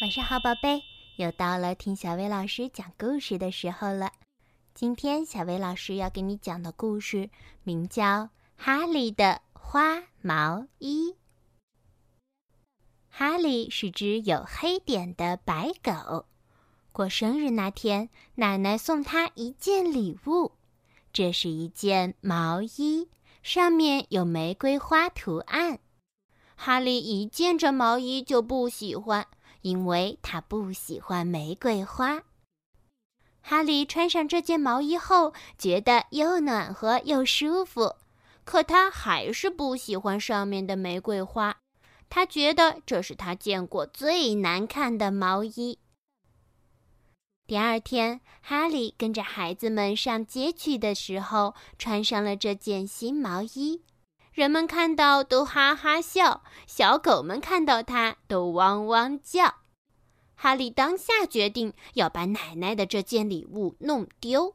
晚上好，宝贝，又到了听小薇老师讲故事的时候了。今天小薇老师要给你讲的故事名叫《哈利的花毛衣》。哈利是只有黑点的白狗。过生日那天，奶奶送他一件礼物，这是一件毛衣，上面有玫瑰花图案。哈利一见这毛衣就不喜欢。因为他不喜欢玫瑰花。哈利穿上这件毛衣后，觉得又暖和又舒服，可他还是不喜欢上面的玫瑰花。他觉得这是他见过最难看的毛衣。第二天，哈利跟着孩子们上街去的时候，穿上了这件新毛衣。人们看到都哈哈笑，小狗们看到它都汪汪叫。哈利当下决定要把奶奶的这件礼物弄丢。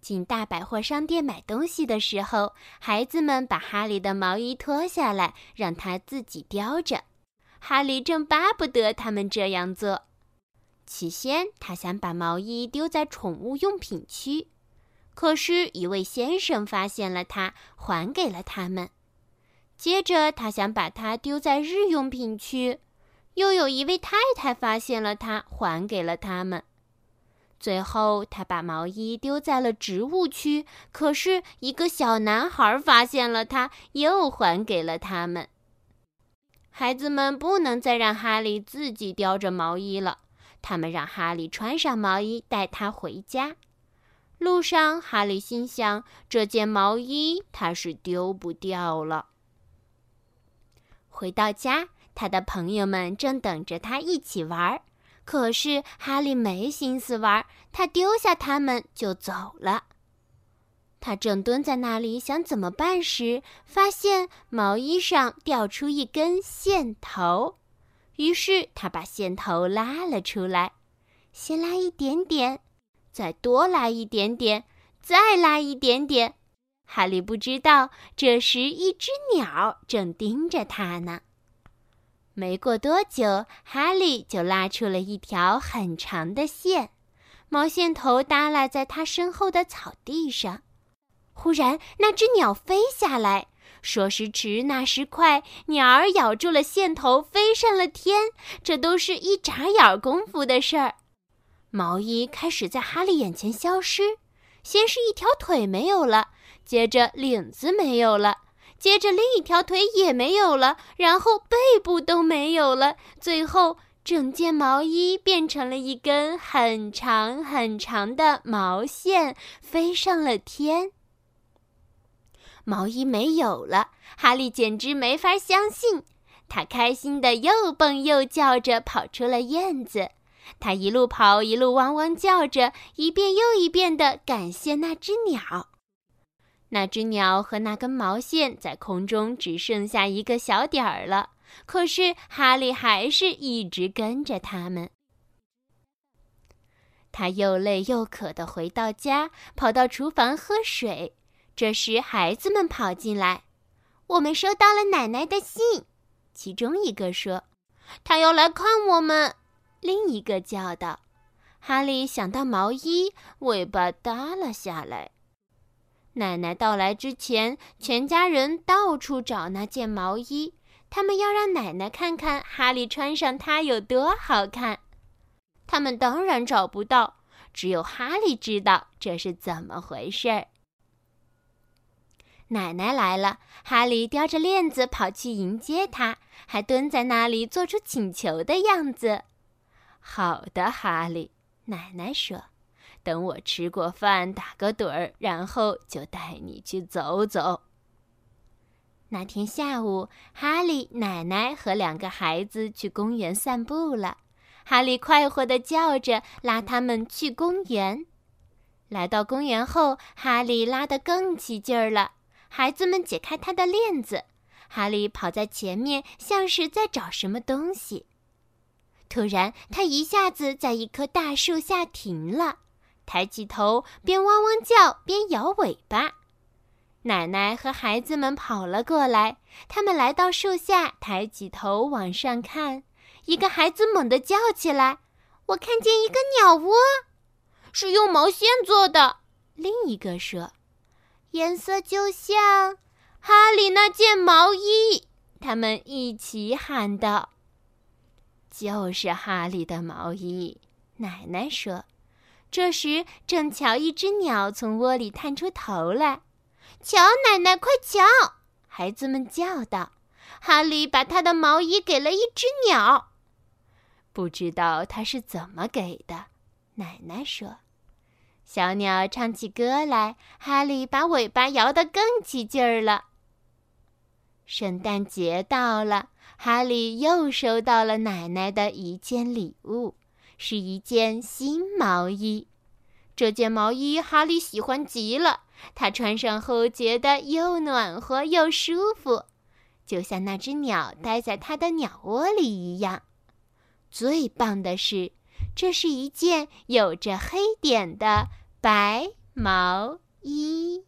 进大百货商店买东西的时候，孩子们把哈利的毛衣脱下来，让他自己叼着。哈利正巴不得他们这样做。起先，他想把毛衣丢在宠物用品区。可是，一位先生发现了它，还给了他们。接着，他想把它丢在日用品区，又有一位太太发现了它，还给了他们。最后，他把毛衣丢在了植物区，可是一个小男孩发现了它，又还给了他们。孩子们不能再让哈利自己叼着毛衣了，他们让哈利穿上毛衣，带他回家。路上，哈利心想：这件毛衣他是丢不掉了。回到家，他的朋友们正等着他一起玩，可是哈利没心思玩，他丢下他们就走了。他正蹲在那里想怎么办时，发现毛衣上掉出一根线头，于是他把线头拉了出来，先拉一点点。再多拉一点点，再拉一点点。哈利不知道，这时一只鸟正盯着他呢。没过多久，哈利就拉出了一条很长的线，毛线头耷拉在他身后的草地上。忽然，那只鸟飞下来，说时迟，那时快，鸟儿咬住了线头，飞上了天。这都是一眨眼功夫的事儿。毛衣开始在哈利眼前消失，先是一条腿没有了，接着领子没有了，接着另一条腿也没有了，然后背部都没有了，最后整件毛衣变成了一根很长很长的毛线，飞上了天。毛衣没有了，哈利简直没法相信，他开心的又蹦又叫着跑出了院子。他一路跑，一路汪汪叫着，一遍又一遍地感谢那只鸟。那只鸟和那根毛线在空中只剩下一个小点儿了，可是哈利还是一直跟着他们。他又累又渴地回到家，跑到厨房喝水。这时，孩子们跑进来：“我们收到了奶奶的信。”其中一个说：“他要来看我们。”另一个叫道：“哈利想到毛衣，尾巴耷了下来。奶奶到来之前，全家人到处找那件毛衣，他们要让奶奶看看哈利穿上它有多好看。他们当然找不到，只有哈利知道这是怎么回事儿。奶奶来了，哈利叼着链子跑去迎接她，还蹲在那里做出请求的样子。好的，哈利，奶奶说：“等我吃过饭，打个盹儿，然后就带你去走走。”那天下午，哈利、奶奶和两个孩子去公园散步了。哈利快活地叫着，拉他们去公园。来到公园后，哈利拉得更起劲儿了。孩子们解开他的链子，哈利跑在前面，像是在找什么东西。突然，他一下子在一棵大树下停了，抬起头，边汪汪叫边摇尾巴。奶奶和孩子们跑了过来，他们来到树下，抬起头往上看，一个孩子猛地叫起来：“我看见一个鸟窝，是用毛线做的。”另一个说：“颜色就像哈利那件毛衣。”他们一起喊道：“就是哈利的毛衣。”奶奶说。这时正巧一只鸟从窝里探出头来，“瞧，奶奶，快瞧！”孩子们叫道。哈利把他的毛衣给了一只鸟，不知道他是怎么给的。奶奶说：“小鸟唱起歌来，哈利把尾巴摇得更起劲儿了。”圣诞节到了，哈利又收到了奶奶的一件礼物，是一件新毛衣。这件毛衣哈利喜欢极了，他穿上后觉得又暖和又舒服。就像那只鸟待在它的鸟窝里一样。最棒的是，这是一件有着黑点的白毛衣。